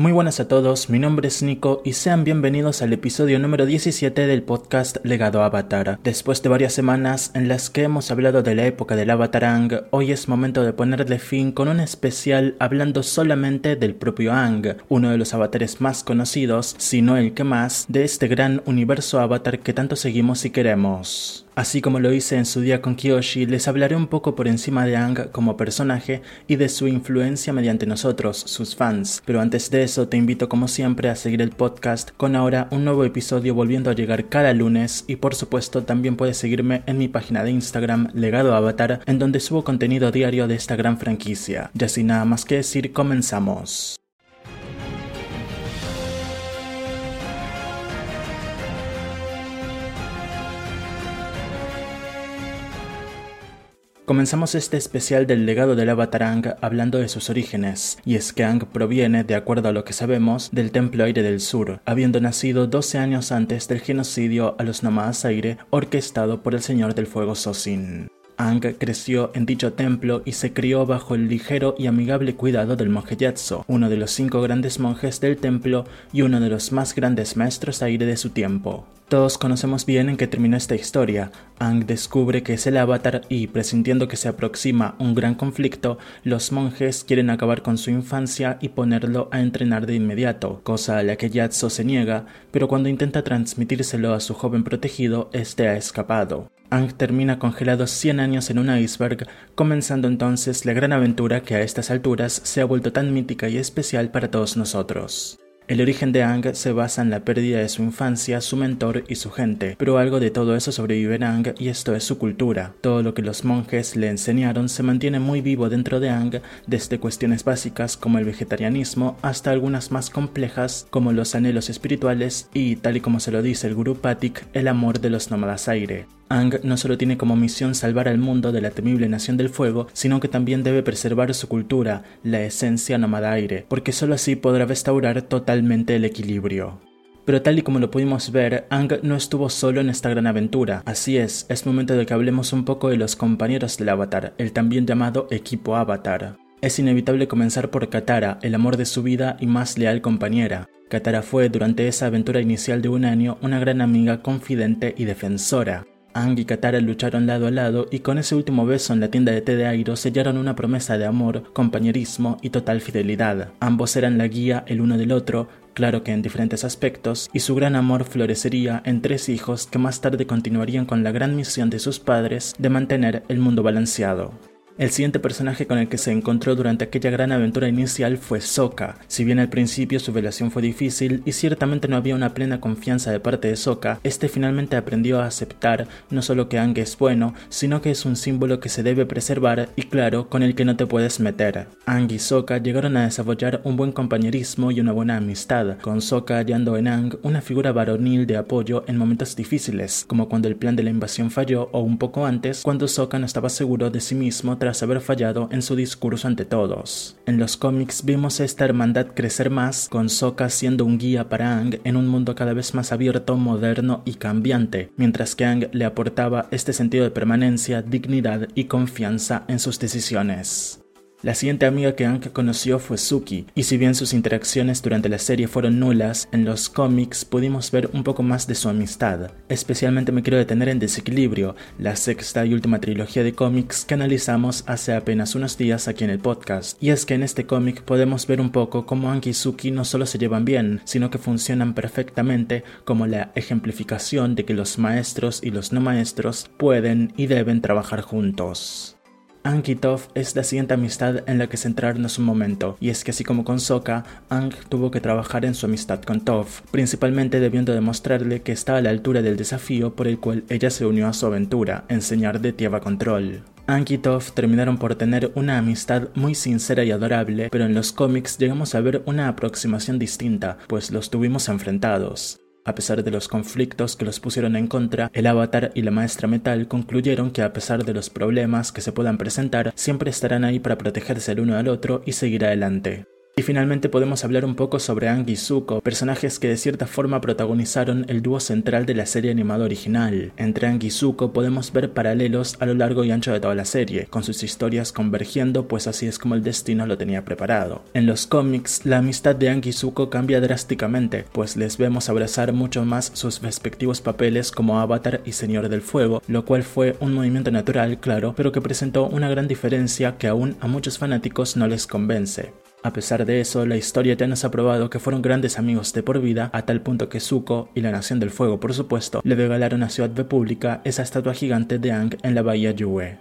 Muy buenas a todos, mi nombre es Nico y sean bienvenidos al episodio número 17 del podcast Legado Avatar. Después de varias semanas en las que hemos hablado de la época del Avatar hoy es momento de ponerle fin con un especial hablando solamente del propio Ang, uno de los avatares más conocidos, si no el que más, de este gran universo Avatar que tanto seguimos y queremos. Así como lo hice en su día con Kyoshi, les hablaré un poco por encima de Ang como personaje y de su influencia mediante nosotros, sus fans. Pero antes de eso te invito como siempre a seguir el podcast con ahora un nuevo episodio volviendo a llegar cada lunes y por supuesto también puedes seguirme en mi página de Instagram Legado Avatar en donde subo contenido diario de esta gran franquicia. Ya sin nada más que decir, comenzamos. Comenzamos este especial del legado del avatar Ang hablando de sus orígenes, y es que Ang proviene, de acuerdo a lo que sabemos, del Templo Aire del Sur, habiendo nacido 12 años antes del genocidio a los nómadas aire orquestado por el Señor del Fuego Sosin. Ang creció en dicho templo y se crió bajo el ligero y amigable cuidado del monje Yatso, uno de los cinco grandes monjes del templo y uno de los más grandes maestros aire de su tiempo. Todos conocemos bien en qué termina esta historia. Ang descubre que es el avatar y, presintiendo que se aproxima un gran conflicto, los monjes quieren acabar con su infancia y ponerlo a entrenar de inmediato, cosa a la que Yatso se niega, pero cuando intenta transmitírselo a su joven protegido, este ha escapado. Ang termina congelado 100 años en un iceberg, comenzando entonces la gran aventura que a estas alturas se ha vuelto tan mítica y especial para todos nosotros. El origen de Ang se basa en la pérdida de su infancia, su mentor y su gente, pero algo de todo eso sobrevive en Ang y esto es su cultura. Todo lo que los monjes le enseñaron se mantiene muy vivo dentro de Ang, desde cuestiones básicas como el vegetarianismo hasta algunas más complejas como los anhelos espirituales y, tal y como se lo dice el Guru Patik, el amor de los nómadas aire. Ang no solo tiene como misión salvar al mundo de la temible nación del fuego, sino que también debe preservar su cultura, la esencia nómada aire, porque solo así podrá restaurar totalmente el equilibrio. Pero tal y como lo pudimos ver, Ang no estuvo solo en esta gran aventura. Así es, es momento de que hablemos un poco de los compañeros del Avatar, el también llamado equipo Avatar. Es inevitable comenzar por Katara, el amor de su vida y más leal compañera. Katara fue, durante esa aventura inicial de un año, una gran amiga, confidente y defensora. Ang y Katara lucharon lado a lado y con ese último beso en la tienda de té de Airo sellaron una promesa de amor, compañerismo y total fidelidad. Ambos eran la guía el uno del otro, claro que en diferentes aspectos, y su gran amor florecería en tres hijos que más tarde continuarían con la gran misión de sus padres de mantener el mundo balanceado. El siguiente personaje con el que se encontró durante aquella gran aventura inicial fue Sokka. Si bien al principio su relación fue difícil y ciertamente no había una plena confianza de parte de Sokka, este finalmente aprendió a aceptar no solo que Aang es bueno, sino que es un símbolo que se debe preservar y claro, con el que no te puedes meter. Aang y Sokka llegaron a desarrollar un buen compañerismo y una buena amistad, con Sokka hallando en Aang una figura varonil de apoyo en momentos difíciles, como cuando el plan de la invasión falló o un poco antes, cuando Sokka no estaba seguro de sí mismo tras haber fallado en su discurso ante todos. En los cómics vimos esta hermandad crecer más, con Sokka siendo un guía para Aang en un mundo cada vez más abierto, moderno y cambiante, mientras que Aang le aportaba este sentido de permanencia, dignidad y confianza en sus decisiones. La siguiente amiga que Anka conoció fue Suki, y si bien sus interacciones durante la serie fueron nulas, en los cómics pudimos ver un poco más de su amistad. Especialmente me quiero detener en Desequilibrio, la sexta y última trilogía de cómics que analizamos hace apenas unos días aquí en el podcast. Y es que en este cómic podemos ver un poco cómo Anki y Suki no solo se llevan bien, sino que funcionan perfectamente como la ejemplificación de que los maestros y los no maestros pueden y deben trabajar juntos. Ang y Toph es la siguiente amistad en la que centrarnos un momento, y es que así como con Sokka, Ang tuvo que trabajar en su amistad con Toph, principalmente debiendo demostrarle que está a la altura del desafío por el cual ella se unió a su aventura, enseñar de Tierra Control. Ang y Toph terminaron por tener una amistad muy sincera y adorable, pero en los cómics llegamos a ver una aproximación distinta, pues los tuvimos enfrentados. A pesar de los conflictos que los pusieron en contra, el avatar y la maestra metal concluyeron que a pesar de los problemas que se puedan presentar, siempre estarán ahí para protegerse el uno al otro y seguir adelante. Y finalmente podemos hablar un poco sobre Ang y personajes que de cierta forma protagonizaron el dúo central de la serie animada original. Entre Ang y podemos ver paralelos a lo largo y ancho de toda la serie, con sus historias convergiendo pues así es como el destino lo tenía preparado. En los cómics, la amistad de Ang y cambia drásticamente, pues les vemos abrazar mucho más sus respectivos papeles como Avatar y Señor del Fuego, lo cual fue un movimiento natural, claro, pero que presentó una gran diferencia que aún a muchos fanáticos no les convence. A pesar de eso, la historia ya nos ha probado que fueron grandes amigos de por vida, a tal punto que Zuko y la Nación del Fuego, por supuesto, le regalaron a Ciudad República esa estatua gigante de Aang en la bahía Yue.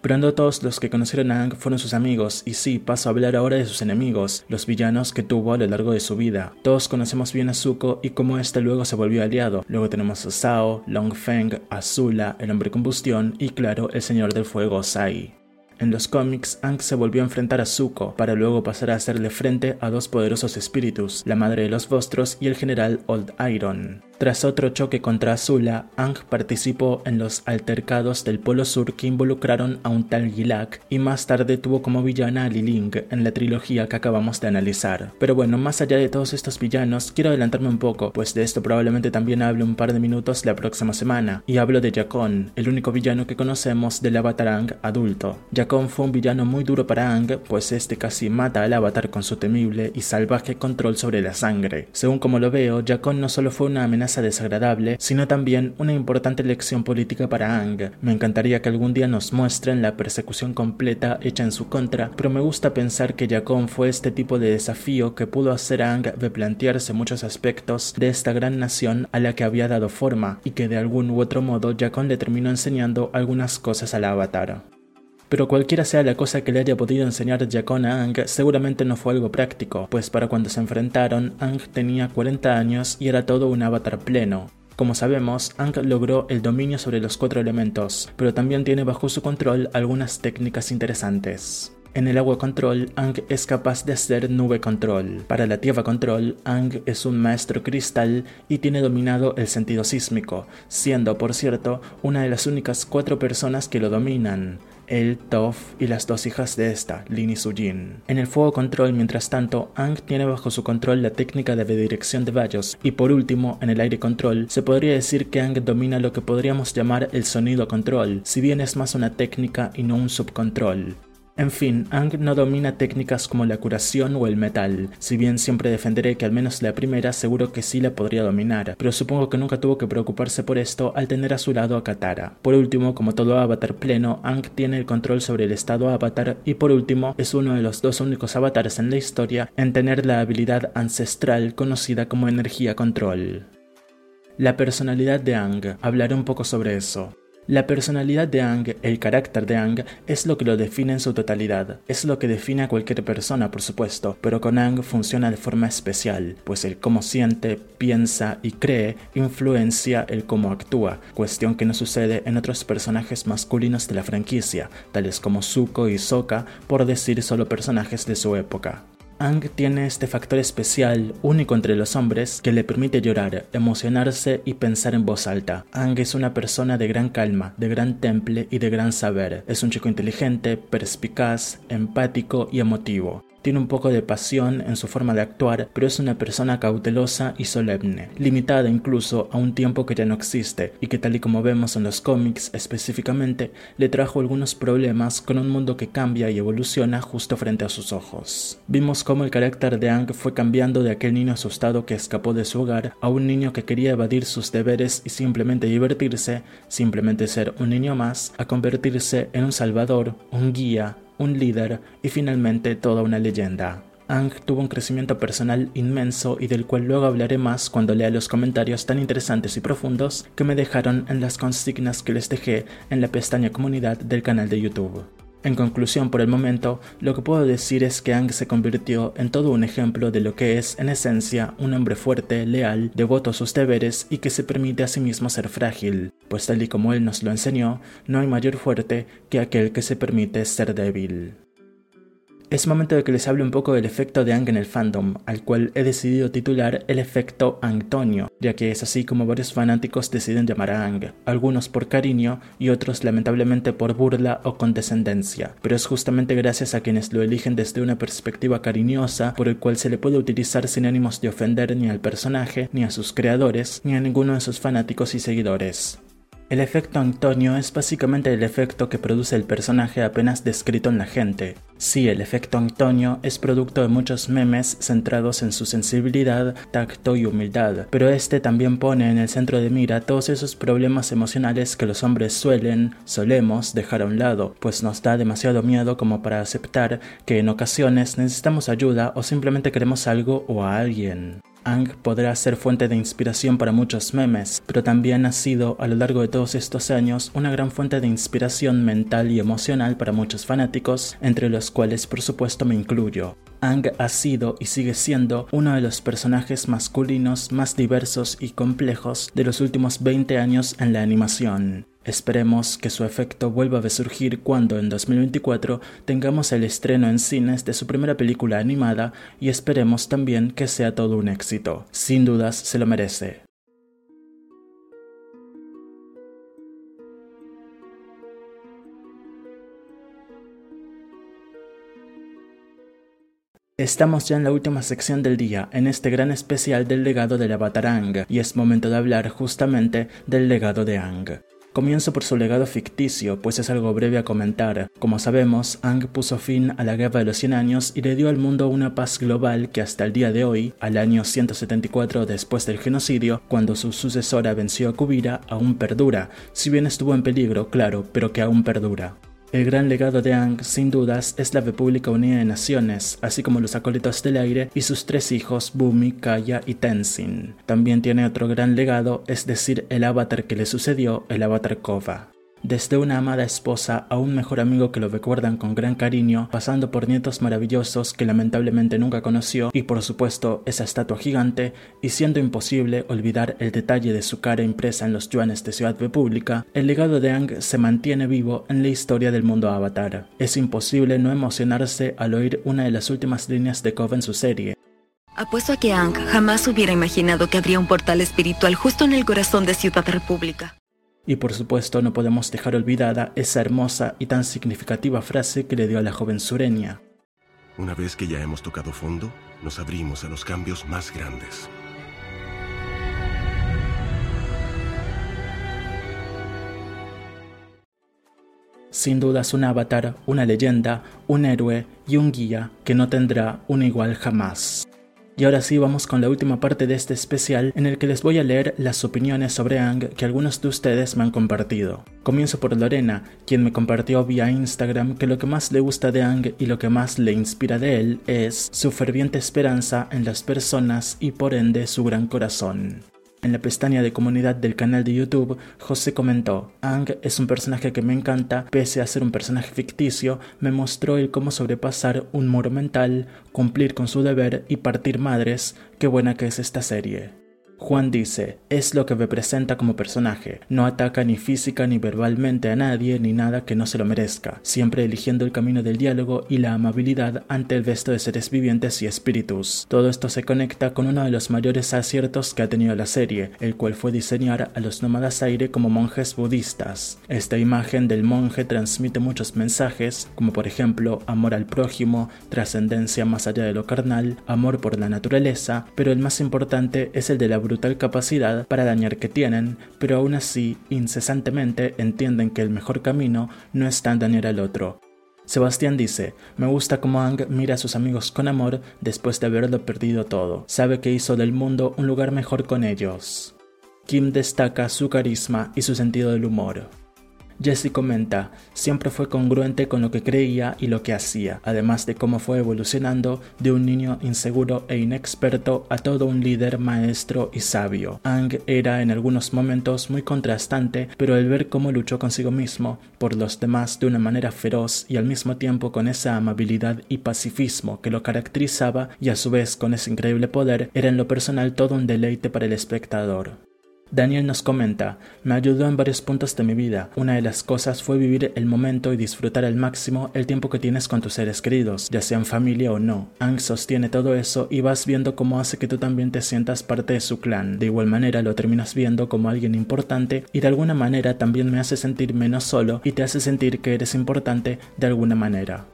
Pero no todos los que conocieron a Aang fueron sus amigos, y sí, paso a hablar ahora de sus enemigos, los villanos que tuvo a lo largo de su vida. Todos conocemos bien a Zuko y cómo este luego se volvió aliado. Luego tenemos a Sao, Long Feng, Azula, el hombre combustión y claro, el señor del fuego Sai. En los cómics, Aang se volvió a enfrentar a Zuko, para luego pasar a hacerle frente a dos poderosos espíritus, la Madre de los Vostros y el General Old Iron. Tras otro choque contra Azula, Ang participó en los altercados del Polo Sur que involucraron a un tal Gilak y más tarde tuvo como villana a Liling en la trilogía que acabamos de analizar. Pero bueno, más allá de todos estos villanos, quiero adelantarme un poco, pues de esto probablemente también hable un par de minutos la próxima semana, y hablo de Jakon, el único villano que conocemos del Avatar Ang adulto. Jakon fue un villano muy duro para Ang, pues este casi mata al Avatar con su temible y salvaje control sobre la sangre. Según como lo veo, Jakon no solo fue una amenaza desagradable, sino también una importante lección política para Ang. Me encantaría que algún día nos muestren la persecución completa hecha en su contra, pero me gusta pensar que Jacón fue este tipo de desafío que pudo hacer a Ang replantearse muchos aspectos de esta gran nación a la que había dado forma, y que de algún u otro modo Jacón le terminó enseñando algunas cosas al avatar. Pero cualquiera sea la cosa que le haya podido enseñar Jakon a Ang, seguramente no fue algo práctico, pues para cuando se enfrentaron, Ang tenía 40 años y era todo un avatar pleno. Como sabemos, Ang logró el dominio sobre los cuatro elementos, pero también tiene bajo su control algunas técnicas interesantes. En el agua control, Ang es capaz de hacer nube control. Para la tierra control, Ang es un maestro cristal y tiene dominado el sentido sísmico, siendo, por cierto, una de las únicas cuatro personas que lo dominan él, Toph y las dos hijas de esta, Lin y Sujin. En el fuego control, mientras tanto, Ang tiene bajo su control la técnica de redirección de rayos y por último, en el aire control, se podría decir que Ang domina lo que podríamos llamar el sonido control, si bien es más una técnica y no un subcontrol. En fin, Ang no domina técnicas como la curación o el metal, si bien siempre defenderé que al menos la primera seguro que sí la podría dominar, pero supongo que nunca tuvo que preocuparse por esto al tener a su lado a Katara. Por último, como todo avatar pleno, Ang tiene el control sobre el estado avatar y por último es uno de los dos únicos avatares en la historia en tener la habilidad ancestral conocida como energía control. La personalidad de Ang, hablaré un poco sobre eso. La personalidad de Ang, el carácter de Ang, es lo que lo define en su totalidad. Es lo que define a cualquier persona, por supuesto, pero con Ang funciona de forma especial, pues el cómo siente, piensa y cree influencia el cómo actúa, cuestión que no sucede en otros personajes masculinos de la franquicia, tales como Zuko y Sokka, por decir solo personajes de su época. Ang tiene este factor especial, único entre los hombres, que le permite llorar, emocionarse y pensar en voz alta. Ang es una persona de gran calma, de gran temple y de gran saber. Es un chico inteligente, perspicaz, empático y emotivo. Tiene un poco de pasión en su forma de actuar, pero es una persona cautelosa y solemne, limitada incluso a un tiempo que ya no existe y que tal y como vemos en los cómics específicamente, le trajo algunos problemas con un mundo que cambia y evoluciona justo frente a sus ojos. Vimos cómo el carácter de Ang fue cambiando de aquel niño asustado que escapó de su hogar a un niño que quería evadir sus deberes y simplemente divertirse, simplemente ser un niño más, a convertirse en un salvador, un guía, un líder y finalmente toda una leyenda. Ang tuvo un crecimiento personal inmenso y del cual luego hablaré más cuando lea los comentarios tan interesantes y profundos que me dejaron en las consignas que les dejé en la pestaña comunidad del canal de YouTube. En conclusión, por el momento, lo que puedo decir es que Ang se convirtió en todo un ejemplo de lo que es, en esencia, un hombre fuerte, leal, devoto a sus deberes y que se permite a sí mismo ser frágil, pues tal y como él nos lo enseñó, no hay mayor fuerte que aquel que se permite ser débil. Es momento de que les hable un poco del efecto de Ang en el fandom, al cual he decidido titular el efecto Antonio, ya que es así como varios fanáticos deciden llamar a Ang, algunos por cariño y otros lamentablemente por burla o condescendencia, pero es justamente gracias a quienes lo eligen desde una perspectiva cariñosa por el cual se le puede utilizar sin ánimos de ofender ni al personaje, ni a sus creadores, ni a ninguno de sus fanáticos y seguidores. El efecto Antonio es básicamente el efecto que produce el personaje apenas descrito en la gente. Sí, el efecto Antonio es producto de muchos memes centrados en su sensibilidad, tacto y humildad, pero este también pone en el centro de mira todos esos problemas emocionales que los hombres suelen, solemos dejar a un lado, pues nos da demasiado miedo como para aceptar que en ocasiones necesitamos ayuda o simplemente queremos algo o a alguien. Ang podrá ser fuente de inspiración para muchos memes, pero también ha sido a lo largo de todos estos años una gran fuente de inspiración mental y emocional para muchos fanáticos, entre los cuales por supuesto me incluyo. Ang ha sido y sigue siendo uno de los personajes masculinos más diversos y complejos de los últimos 20 años en la animación. Esperemos que su efecto vuelva a resurgir cuando en 2024 tengamos el estreno en cines de su primera película animada y esperemos también que sea todo un éxito. Sin dudas se lo merece. Estamos ya en la última sección del día, en este gran especial del legado del avatar Ang, y es momento de hablar justamente del legado de Ang. Comienzo por su legado ficticio, pues es algo breve a comentar. Como sabemos, Ang puso fin a la Guerra de los 100 años y le dio al mundo una paz global que hasta el día de hoy, al año 174 después del genocidio, cuando su sucesora venció a Kubira, aún perdura, si bien estuvo en peligro, claro, pero que aún perdura. El gran legado de Ang, sin dudas, es la República Unida de Naciones, así como los acólitos del aire y sus tres hijos, Bumi, Kaya y Tenzin. También tiene otro gran legado, es decir, el avatar que le sucedió, el avatar Kova desde una amada esposa a un mejor amigo que lo recuerdan con gran cariño, pasando por nietos maravillosos que lamentablemente nunca conoció y por supuesto esa estatua gigante, y siendo imposible olvidar el detalle de su cara impresa en los yuanes de Ciudad República, el legado de Ang se mantiene vivo en la historia del mundo Avatar. Es imposible no emocionarse al oír una de las últimas líneas de Kov en su serie, Apuesto a que Ang jamás hubiera imaginado que habría un portal espiritual justo en el corazón de Ciudad República. Y por supuesto no podemos dejar olvidada esa hermosa y tan significativa frase que le dio a la joven sureña. Una vez que ya hemos tocado fondo, nos abrimos a los cambios más grandes. Sin dudas un avatar, una leyenda, un héroe y un guía que no tendrá un igual jamás. Y ahora sí vamos con la última parte de este especial en el que les voy a leer las opiniones sobre Ang que algunos de ustedes me han compartido. Comienzo por Lorena, quien me compartió vía Instagram que lo que más le gusta de Ang y lo que más le inspira de él es su ferviente esperanza en las personas y por ende su gran corazón. En la pestaña de comunidad del canal de YouTube, José comentó, Ang es un personaje que me encanta, pese a ser un personaje ficticio, me mostró el cómo sobrepasar un muro mental, cumplir con su deber y partir madres, qué buena que es esta serie. Juan dice, es lo que representa como personaje, no ataca ni física ni verbalmente a nadie ni nada que no se lo merezca, siempre eligiendo el camino del diálogo y la amabilidad ante el resto de seres vivientes y espíritus. Todo esto se conecta con uno de los mayores aciertos que ha tenido la serie, el cual fue diseñar a los nómadas aire como monjes budistas. Esta imagen del monje transmite muchos mensajes, como por ejemplo amor al prójimo, trascendencia más allá de lo carnal, amor por la naturaleza, pero el más importante es el de la brutal capacidad para dañar que tienen, pero aún así incesantemente entienden que el mejor camino no está en dañar al otro. Sebastián dice, me gusta cómo Ang mira a sus amigos con amor después de haberlo perdido todo. Sabe que hizo del mundo un lugar mejor con ellos. Kim destaca su carisma y su sentido del humor. Jesse comenta, siempre fue congruente con lo que creía y lo que hacía, además de cómo fue evolucionando de un niño inseguro e inexperto a todo un líder maestro y sabio. Ang era en algunos momentos muy contrastante, pero el ver cómo luchó consigo mismo, por los demás de una manera feroz y al mismo tiempo con esa amabilidad y pacifismo que lo caracterizaba y a su vez con ese increíble poder, era en lo personal todo un deleite para el espectador. Daniel nos comenta, me ayudó en varios puntos de mi vida. Una de las cosas fue vivir el momento y disfrutar al máximo el tiempo que tienes con tus seres queridos, ya sean familia o no. Ang sostiene todo eso y vas viendo cómo hace que tú también te sientas parte de su clan. De igual manera lo terminas viendo como alguien importante y de alguna manera también me hace sentir menos solo y te hace sentir que eres importante de alguna manera.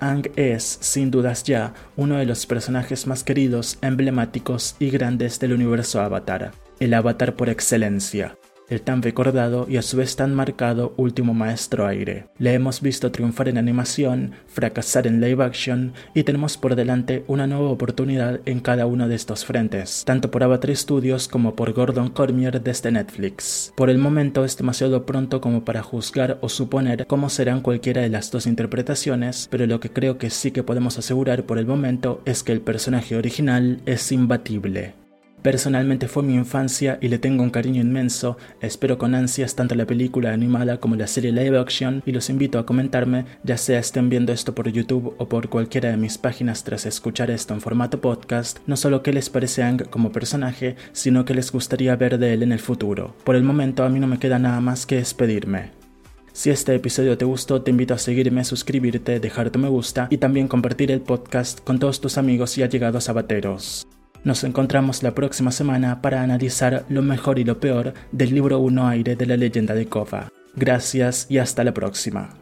Ang es, sin dudas ya, uno de los personajes más queridos, emblemáticos y grandes del universo Avatar el avatar por excelencia, el tan recordado y a su vez tan marcado último maestro aire. Le hemos visto triunfar en animación, fracasar en live action y tenemos por delante una nueva oportunidad en cada uno de estos frentes, tanto por Avatar Studios como por Gordon Cormier desde Netflix. Por el momento es demasiado pronto como para juzgar o suponer cómo serán cualquiera de las dos interpretaciones, pero lo que creo que sí que podemos asegurar por el momento es que el personaje original es imbatible. Personalmente fue mi infancia y le tengo un cariño inmenso, espero con ansias tanto la película animada como la serie live action y los invito a comentarme, ya sea estén viendo esto por YouTube o por cualquiera de mis páginas tras escuchar esto en formato podcast, no solo qué les parece Ang como personaje, sino qué les gustaría ver de él en el futuro. Por el momento a mí no me queda nada más que despedirme. Si este episodio te gustó, te invito a seguirme, suscribirte, dejar tu me gusta y también compartir el podcast con todos tus amigos y allegados abateros. Nos encontramos la próxima semana para analizar lo mejor y lo peor del libro 1 aire de la leyenda de Kova. Gracias y hasta la próxima.